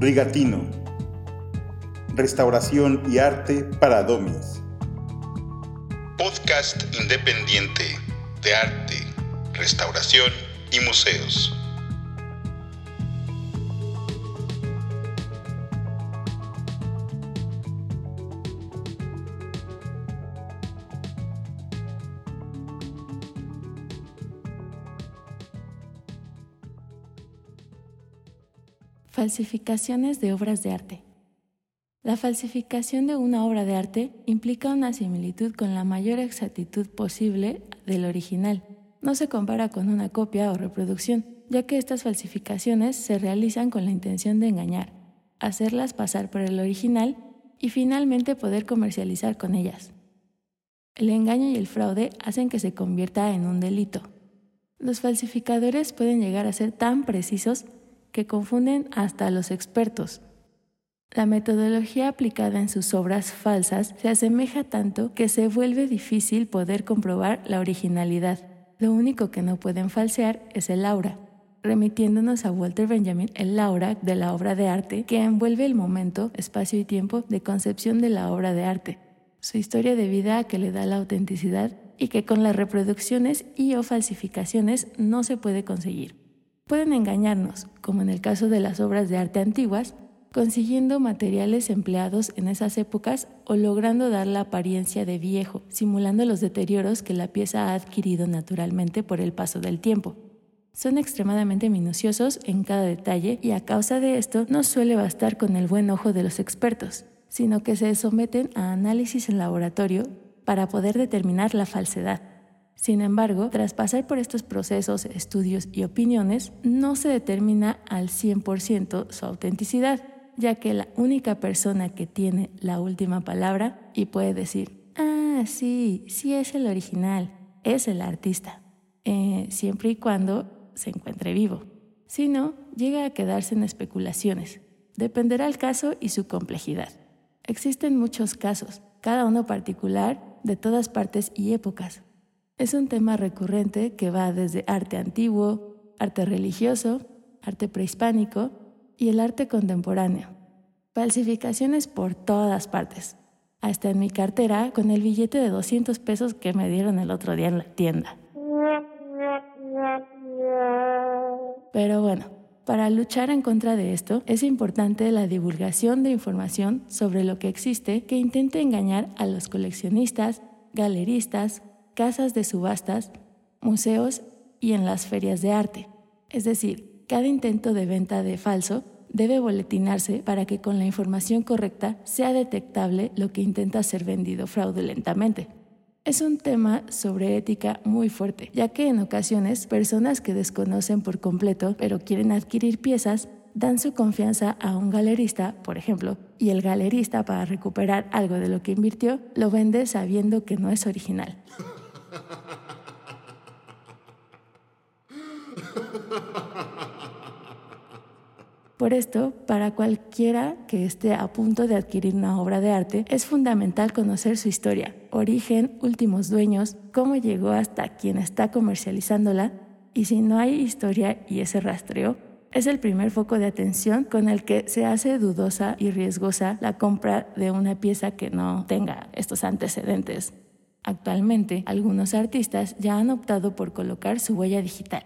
Rigatino. Restauración y arte para domis. Podcast independiente de arte, restauración y museos. Falsificaciones de obras de arte. La falsificación de una obra de arte implica una similitud con la mayor exactitud posible del original. No se compara con una copia o reproducción, ya que estas falsificaciones se realizan con la intención de engañar, hacerlas pasar por el original y finalmente poder comercializar con ellas. El engaño y el fraude hacen que se convierta en un delito. Los falsificadores pueden llegar a ser tan precisos que confunden hasta a los expertos. La metodología aplicada en sus obras falsas se asemeja tanto que se vuelve difícil poder comprobar la originalidad. Lo único que no pueden falsear es el aura, remitiéndonos a Walter Benjamin el aura de la obra de arte que envuelve el momento, espacio y tiempo de concepción de la obra de arte, su historia de vida que le da la autenticidad y que con las reproducciones y o falsificaciones no se puede conseguir. Pueden engañarnos, como en el caso de las obras de arte antiguas, consiguiendo materiales empleados en esas épocas o logrando dar la apariencia de viejo, simulando los deterioros que la pieza ha adquirido naturalmente por el paso del tiempo. Son extremadamente minuciosos en cada detalle y a causa de esto no suele bastar con el buen ojo de los expertos, sino que se someten a análisis en laboratorio para poder determinar la falsedad. Sin embargo, tras pasar por estos procesos, estudios y opiniones, no se determina al 100% su autenticidad, ya que la única persona que tiene la última palabra y puede decir, ah, sí, sí es el original, es el artista, eh, siempre y cuando se encuentre vivo. Si no, llega a quedarse en especulaciones. Dependerá el caso y su complejidad. Existen muchos casos, cada uno particular, de todas partes y épocas, es un tema recurrente que va desde arte antiguo, arte religioso, arte prehispánico y el arte contemporáneo. Falsificaciones por todas partes. Hasta en mi cartera con el billete de 200 pesos que me dieron el otro día en la tienda. Pero bueno, para luchar en contra de esto es importante la divulgación de información sobre lo que existe que intente engañar a los coleccionistas, galeristas, casas de subastas, museos y en las ferias de arte. Es decir, cada intento de venta de falso debe boletinarse para que con la información correcta sea detectable lo que intenta ser vendido fraudulentamente. Es un tema sobre ética muy fuerte, ya que en ocasiones personas que desconocen por completo pero quieren adquirir piezas dan su confianza a un galerista, por ejemplo, y el galerista para recuperar algo de lo que invirtió lo vende sabiendo que no es original. Por esto, para cualquiera que esté a punto de adquirir una obra de arte, es fundamental conocer su historia, origen, últimos dueños, cómo llegó hasta quien está comercializándola, y si no hay historia y ese rastreo, es el primer foco de atención con el que se hace dudosa y riesgosa la compra de una pieza que no tenga estos antecedentes. Actualmente, algunos artistas ya han optado por colocar su huella digital,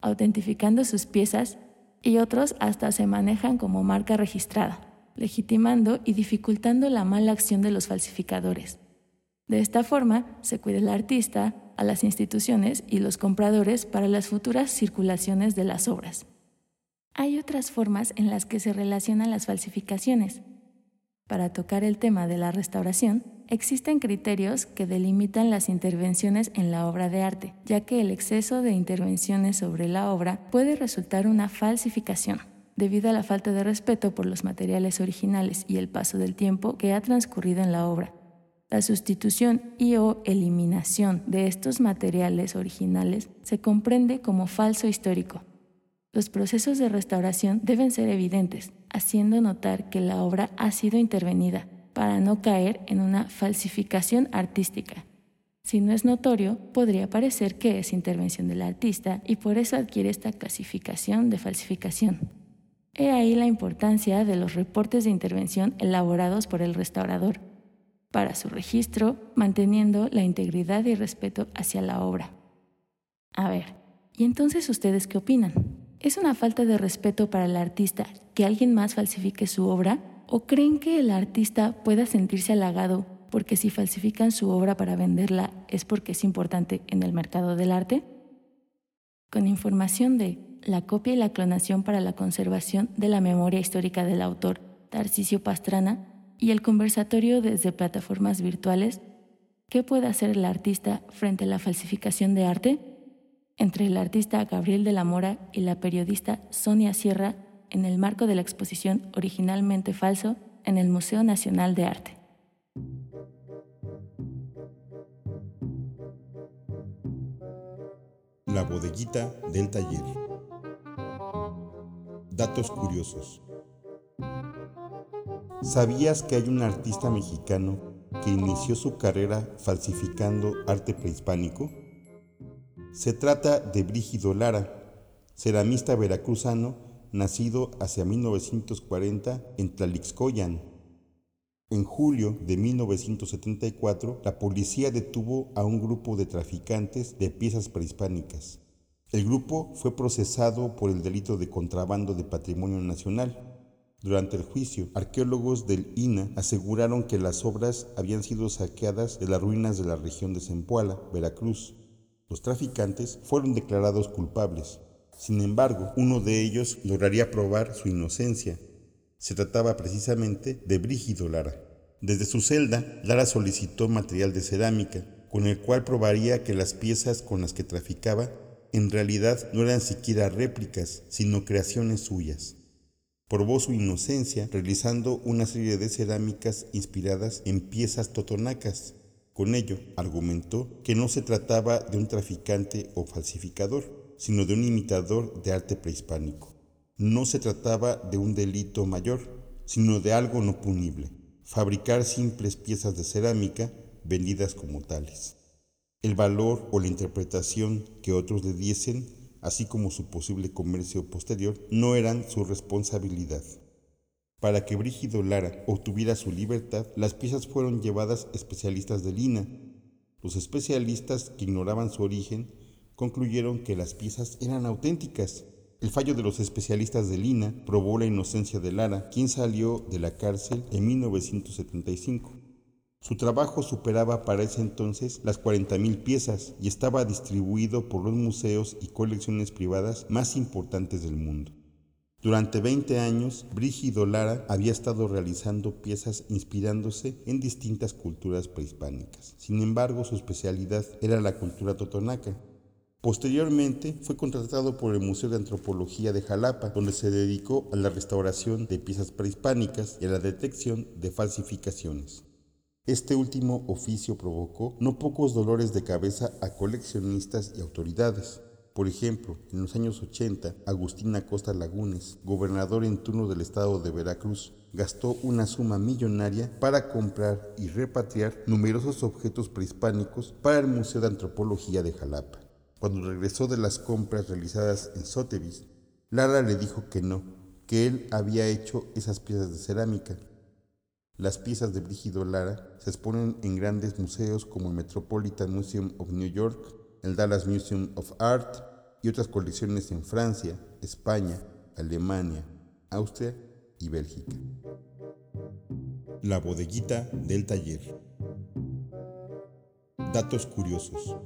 autentificando sus piezas y otros hasta se manejan como marca registrada, legitimando y dificultando la mala acción de los falsificadores. De esta forma, se cuida el artista, a las instituciones y los compradores para las futuras circulaciones de las obras. Hay otras formas en las que se relacionan las falsificaciones. Para tocar el tema de la restauración, existen criterios que delimitan las intervenciones en la obra de arte, ya que el exceso de intervenciones sobre la obra puede resultar una falsificación, debido a la falta de respeto por los materiales originales y el paso del tiempo que ha transcurrido en la obra. La sustitución y o eliminación de estos materiales originales se comprende como falso histórico. Los procesos de restauración deben ser evidentes, haciendo notar que la obra ha sido intervenida para no caer en una falsificación artística. Si no es notorio, podría parecer que es intervención del artista y por eso adquiere esta clasificación de falsificación. He ahí la importancia de los reportes de intervención elaborados por el restaurador para su registro, manteniendo la integridad y respeto hacia la obra. A ver, ¿y entonces ustedes qué opinan? ¿Es una falta de respeto para el artista que alguien más falsifique su obra? ¿O creen que el artista pueda sentirse halagado porque si falsifican su obra para venderla es porque es importante en el mercado del arte? Con información de la copia y la clonación para la conservación de la memoria histórica del autor, Tarcisio Pastrana, y el conversatorio desde plataformas virtuales, ¿qué puede hacer el artista frente a la falsificación de arte? Entre el artista Gabriel de la Mora y la periodista Sonia Sierra en el marco de la exposición Originalmente Falso en el Museo Nacional de Arte. La bodeguita del taller. Datos curiosos. ¿Sabías que hay un artista mexicano que inició su carrera falsificando arte prehispánico? Se trata de Brígido Lara, ceramista veracruzano nacido hacia 1940 en Tlalixcoyan. En julio de 1974, la policía detuvo a un grupo de traficantes de piezas prehispánicas. El grupo fue procesado por el delito de contrabando de patrimonio nacional durante el juicio, arqueólogos del INA aseguraron que las obras habían sido saqueadas de las ruinas de la región de Zempoala, Veracruz. Los traficantes fueron declarados culpables. Sin embargo, uno de ellos lograría probar su inocencia. Se trataba precisamente de Brígido Lara. Desde su celda, Lara solicitó material de cerámica, con el cual probaría que las piezas con las que traficaba en realidad no eran siquiera réplicas, sino creaciones suyas. Probó su inocencia realizando una serie de cerámicas inspiradas en piezas totonacas. Con ello, argumentó que no se trataba de un traficante o falsificador, sino de un imitador de arte prehispánico. No se trataba de un delito mayor, sino de algo no punible, fabricar simples piezas de cerámica vendidas como tales. El valor o la interpretación que otros le diesen así como su posible comercio posterior, no eran su responsabilidad. Para que Brígido Lara obtuviera su libertad, las piezas fueron llevadas especialistas de Lina. Los especialistas que ignoraban su origen concluyeron que las piezas eran auténticas. El fallo de los especialistas de Lina probó la inocencia de Lara, quien salió de la cárcel en 1975. Su trabajo superaba para ese entonces las 40.000 piezas y estaba distribuido por los museos y colecciones privadas más importantes del mundo. Durante 20 años, Brígido Lara había estado realizando piezas inspirándose en distintas culturas prehispánicas. Sin embargo, su especialidad era la cultura totonaca. Posteriormente, fue contratado por el Museo de Antropología de Jalapa, donde se dedicó a la restauración de piezas prehispánicas y a la detección de falsificaciones. Este último oficio provocó no pocos dolores de cabeza a coleccionistas y autoridades. Por ejemplo, en los años 80, Agustín Acosta Lagunes, gobernador en turno del estado de Veracruz, gastó una suma millonaria para comprar y repatriar numerosos objetos prehispánicos para el Museo de Antropología de Jalapa. Cuando regresó de las compras realizadas en Sotheby's, Lara le dijo que no, que él había hecho esas piezas de cerámica las piezas de Brígido Lara se exponen en grandes museos como el Metropolitan Museum of New York, el Dallas Museum of Art y otras colecciones en Francia, España, Alemania, Austria y Bélgica. La bodeguita del taller. Datos curiosos.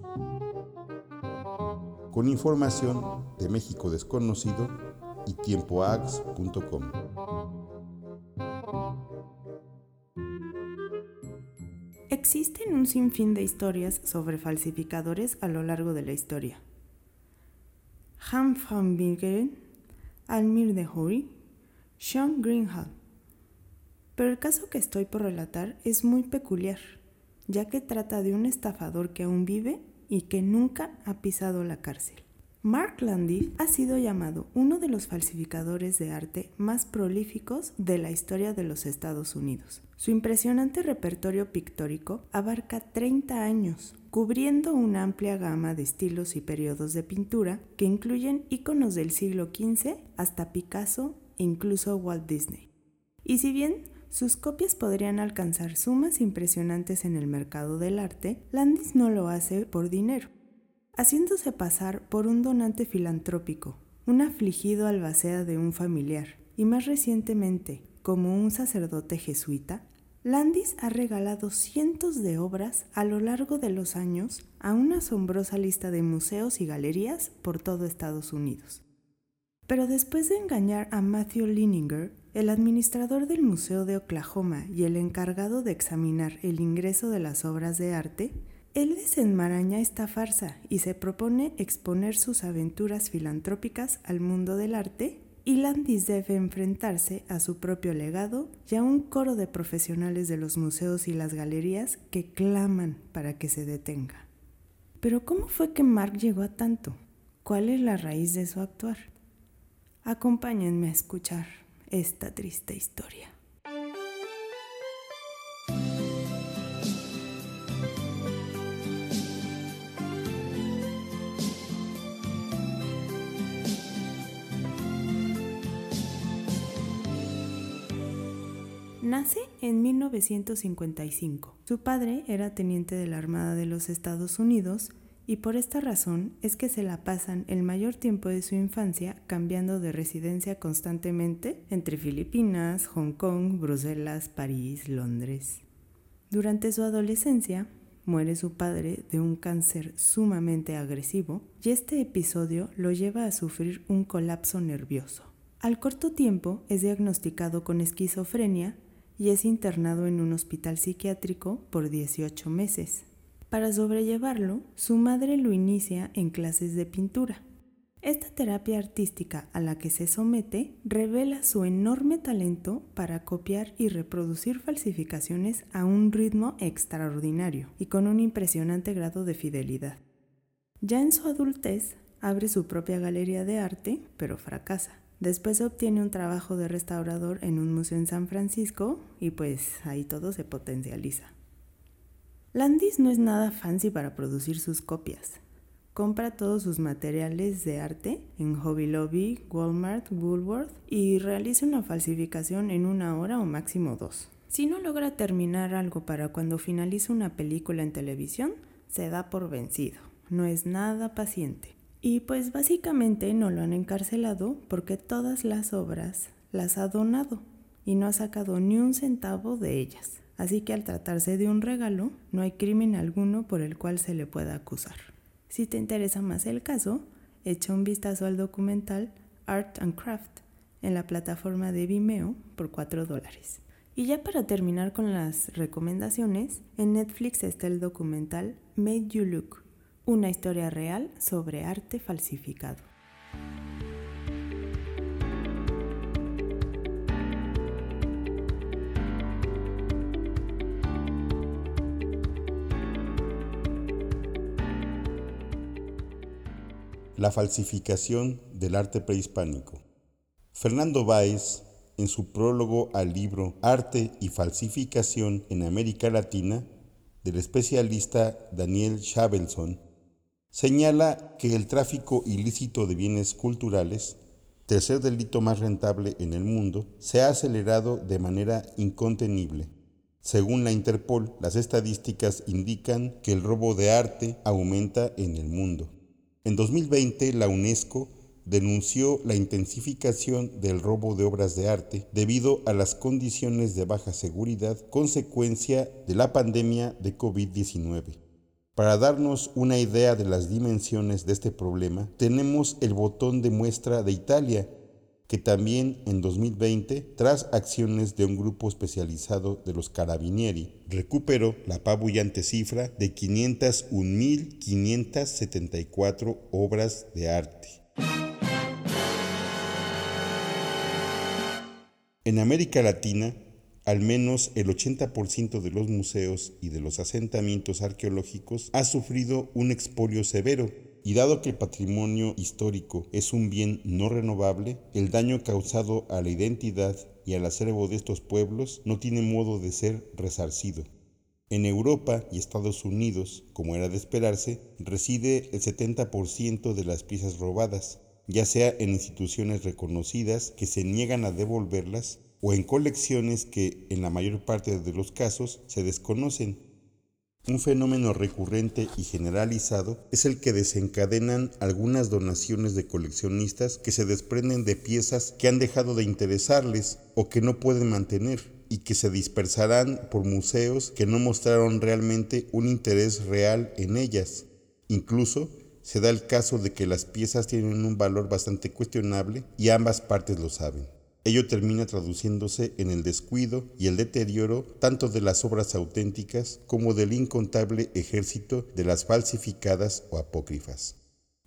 Con información de México desconocido y tiempoax.com. Existen un sinfín de historias sobre falsificadores a lo largo de la historia. Han van Almir de Hory, Sean Greenhall. Pero el caso que estoy por relatar es muy peculiar, ya que trata de un estafador que aún vive y que nunca ha pisado la cárcel. Mark Landy ha sido llamado uno de los falsificadores de arte más prolíficos de la historia de los Estados Unidos. Su impresionante repertorio pictórico abarca 30 años, cubriendo una amplia gama de estilos y periodos de pintura que incluyen íconos del siglo XV hasta Picasso incluso Walt Disney. Y si bien sus copias podrían alcanzar sumas impresionantes en el mercado del arte, Landis no lo hace por dinero, haciéndose pasar por un donante filantrópico, un afligido albacea de un familiar, y más recientemente, como un sacerdote jesuita, Landis ha regalado cientos de obras a lo largo de los años a una asombrosa lista de museos y galerías por todo Estados Unidos. Pero después de engañar a Matthew Lininger, el administrador del Museo de Oklahoma y el encargado de examinar el ingreso de las obras de arte, él desenmaraña esta farsa y se propone exponer sus aventuras filantrópicas al mundo del arte y Landis debe enfrentarse a su propio legado y a un coro de profesionales de los museos y las galerías que claman para que se detenga. Pero ¿cómo fue que Mark llegó a tanto? ¿Cuál es la raíz de su actuar? Acompáñenme a escuchar esta triste historia. Nace en 1955. Su padre era teniente de la Armada de los Estados Unidos y por esta razón es que se la pasan el mayor tiempo de su infancia cambiando de residencia constantemente entre Filipinas, Hong Kong, Bruselas, París, Londres. Durante su adolescencia, muere su padre de un cáncer sumamente agresivo y este episodio lo lleva a sufrir un colapso nervioso. Al corto tiempo es diagnosticado con esquizofrenia y es internado en un hospital psiquiátrico por 18 meses. Para sobrellevarlo, su madre lo inicia en clases de pintura. Esta terapia artística a la que se somete revela su enorme talento para copiar y reproducir falsificaciones a un ritmo extraordinario y con un impresionante grado de fidelidad. Ya en su adultez, abre su propia galería de arte, pero fracasa. Después obtiene un trabajo de restaurador en un museo en San Francisco y pues ahí todo se potencializa. Landis no es nada fancy para producir sus copias. Compra todos sus materiales de arte en Hobby Lobby, Walmart, Woolworth y realiza una falsificación en una hora o máximo dos. Si no logra terminar algo para cuando finaliza una película en televisión, se da por vencido. No es nada paciente. Y pues básicamente no lo han encarcelado porque todas las obras las ha donado y no ha sacado ni un centavo de ellas así que al tratarse de un regalo, no hay crimen alguno por el cual se le pueda acusar. Si te interesa más el caso, echa un vistazo al documental Art and Craft en la plataforma de Vimeo por 4 dólares. Y ya para terminar con las recomendaciones, en Netflix está el documental Made You Look, una historia real sobre arte falsificado. La falsificación del arte prehispánico. Fernando Báez, en su prólogo al libro Arte y Falsificación en América Latina, del especialista Daniel Chabelson, señala que el tráfico ilícito de bienes culturales, tercer delito más rentable en el mundo, se ha acelerado de manera incontenible. Según la Interpol, las estadísticas indican que el robo de arte aumenta en el mundo. En 2020, la UNESCO denunció la intensificación del robo de obras de arte debido a las condiciones de baja seguridad consecuencia de la pandemia de COVID-19. Para darnos una idea de las dimensiones de este problema, tenemos el botón de muestra de Italia, que también en 2020, tras acciones de un grupo especializado de los carabinieri, recuperó la apabullante cifra de 501.574 obras de arte. En América Latina, al menos el 80% de los museos y de los asentamientos arqueológicos ha sufrido un expolio severo y dado que el patrimonio histórico es un bien no renovable, el daño causado a la identidad y al acervo de estos pueblos no tiene modo de ser resarcido. En Europa y Estados Unidos, como era de esperarse, reside el 70% de las piezas robadas, ya sea en instituciones reconocidas que se niegan a devolverlas o en colecciones que en la mayor parte de los casos se desconocen. Un fenómeno recurrente y generalizado es el que desencadenan algunas donaciones de coleccionistas que se desprenden de piezas que han dejado de interesarles o que no pueden mantener y que se dispersarán por museos que no mostraron realmente un interés real en ellas. Incluso se da el caso de que las piezas tienen un valor bastante cuestionable y ambas partes lo saben. Ello termina traduciéndose en el descuido y el deterioro tanto de las obras auténticas como del incontable ejército de las falsificadas o apócrifas.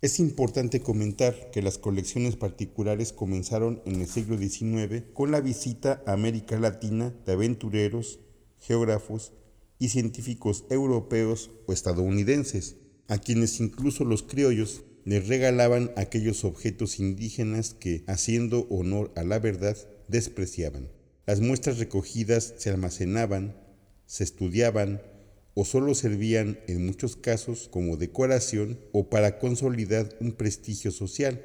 Es importante comentar que las colecciones particulares comenzaron en el siglo XIX con la visita a América Latina de aventureros, geógrafos y científicos europeos o estadounidenses, a quienes incluso los criollos les regalaban aquellos objetos indígenas que, haciendo honor a la verdad, despreciaban. Las muestras recogidas se almacenaban, se estudiaban o solo servían en muchos casos como decoración o para consolidar un prestigio social.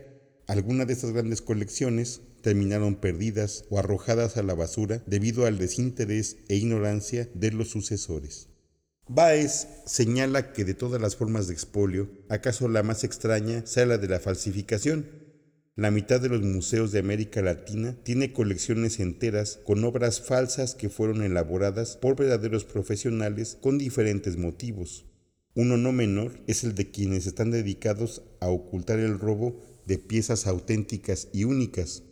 Algunas de estas grandes colecciones terminaron perdidas o arrojadas a la basura debido al desinterés e ignorancia de los sucesores. Baez señala que de todas las formas de expolio, acaso la más extraña sea la de la falsificación. La mitad de los museos de América Latina tiene colecciones enteras con obras falsas que fueron elaboradas por verdaderos profesionales con diferentes motivos. Uno no menor es el de quienes están dedicados a ocultar el robo de piezas auténticas y únicas.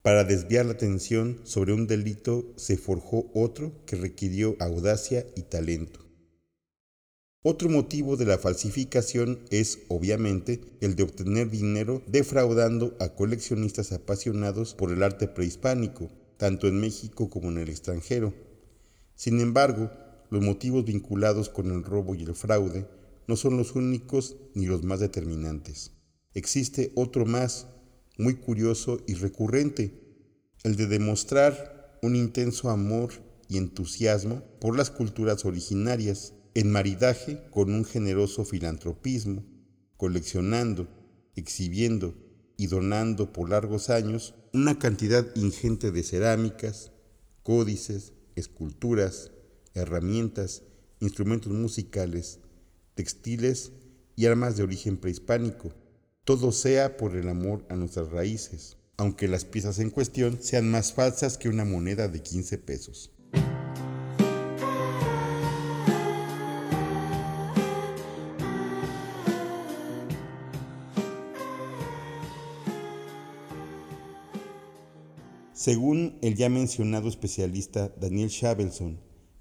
Para desviar la atención sobre un delito se forjó otro que requirió audacia y talento. Otro motivo de la falsificación es, obviamente, el de obtener dinero defraudando a coleccionistas apasionados por el arte prehispánico, tanto en México como en el extranjero. Sin embargo, los motivos vinculados con el robo y el fraude no son los únicos ni los más determinantes. Existe otro más, muy curioso y recurrente, el de demostrar un intenso amor y entusiasmo por las culturas originarias, maridaje con un generoso filantropismo, coleccionando, exhibiendo y donando por largos años una cantidad ingente de cerámicas, códices, esculturas, herramientas, instrumentos musicales, textiles y armas de origen prehispánico, todo sea por el amor a nuestras raíces, aunque las piezas en cuestión sean más falsas que una moneda de 15 pesos. Según el ya mencionado especialista Daniel Shabelson,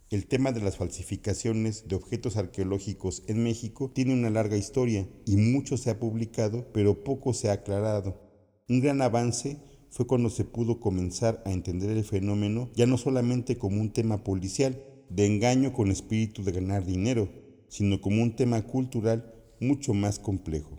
el tema de las falsificaciones de objetos arqueológicos en México tiene una larga historia y mucho se ha publicado, pero poco se ha aclarado. Un gran avance fue cuando se pudo comenzar a entender el fenómeno ya no solamente como un tema policial, de engaño con espíritu de ganar dinero, sino como un tema cultural mucho más complejo.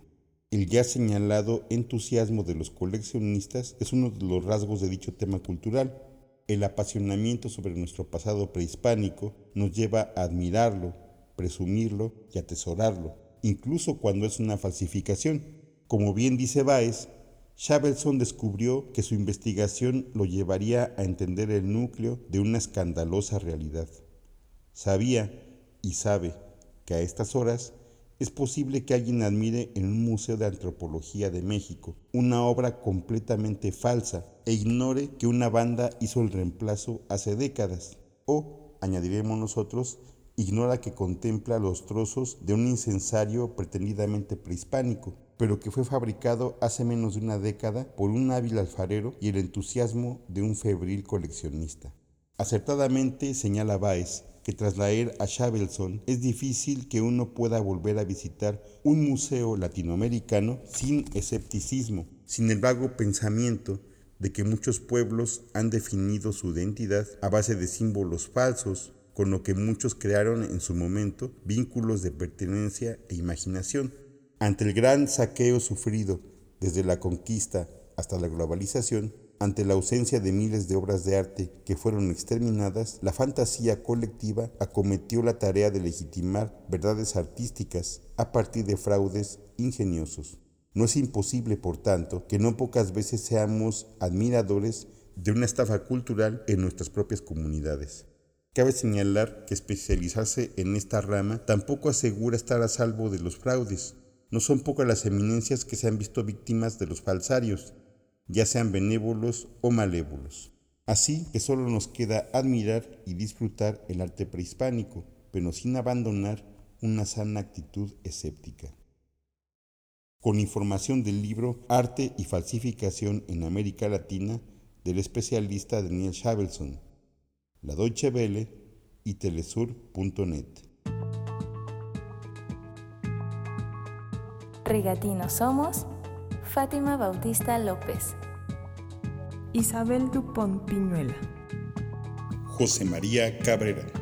El ya señalado entusiasmo de los coleccionistas es uno de los rasgos de dicho tema cultural. El apasionamiento sobre nuestro pasado prehispánico nos lleva a admirarlo, presumirlo y atesorarlo, incluso cuando es una falsificación. Como bien dice Baez, Shavelson descubrió que su investigación lo llevaría a entender el núcleo de una escandalosa realidad. Sabía y sabe que a estas horas es posible que alguien admire en un museo de antropología de México una obra completamente falsa e ignore que una banda hizo el reemplazo hace décadas. O, añadiremos nosotros, ignora que contempla los trozos de un incensario pretendidamente prehispánico, pero que fue fabricado hace menos de una década por un hábil alfarero y el entusiasmo de un febril coleccionista. Acertadamente señala Baez que tras leer a Shavelson es difícil que uno pueda volver a visitar un museo latinoamericano sin escepticismo, sin el vago pensamiento de que muchos pueblos han definido su identidad a base de símbolos falsos, con lo que muchos crearon en su momento vínculos de pertenencia e imaginación. Ante el gran saqueo sufrido desde la conquista hasta la globalización, ante la ausencia de miles de obras de arte que fueron exterminadas, la fantasía colectiva acometió la tarea de legitimar verdades artísticas a partir de fraudes ingeniosos. No es imposible, por tanto, que no pocas veces seamos admiradores de una estafa cultural en nuestras propias comunidades. Cabe señalar que especializarse en esta rama tampoco asegura estar a salvo de los fraudes. No son pocas las eminencias que se han visto víctimas de los falsarios, ya sean benévolos o malévolos. Así que solo nos queda admirar y disfrutar el arte prehispánico, pero sin abandonar una sana actitud escéptica con información del libro Arte y Falsificación en América Latina del especialista Daniel Shavelson, la Deutsche Welle y telesur.net. Rigatinos somos Fátima Bautista López, Isabel Dupont Piñuela, José María Cabrera.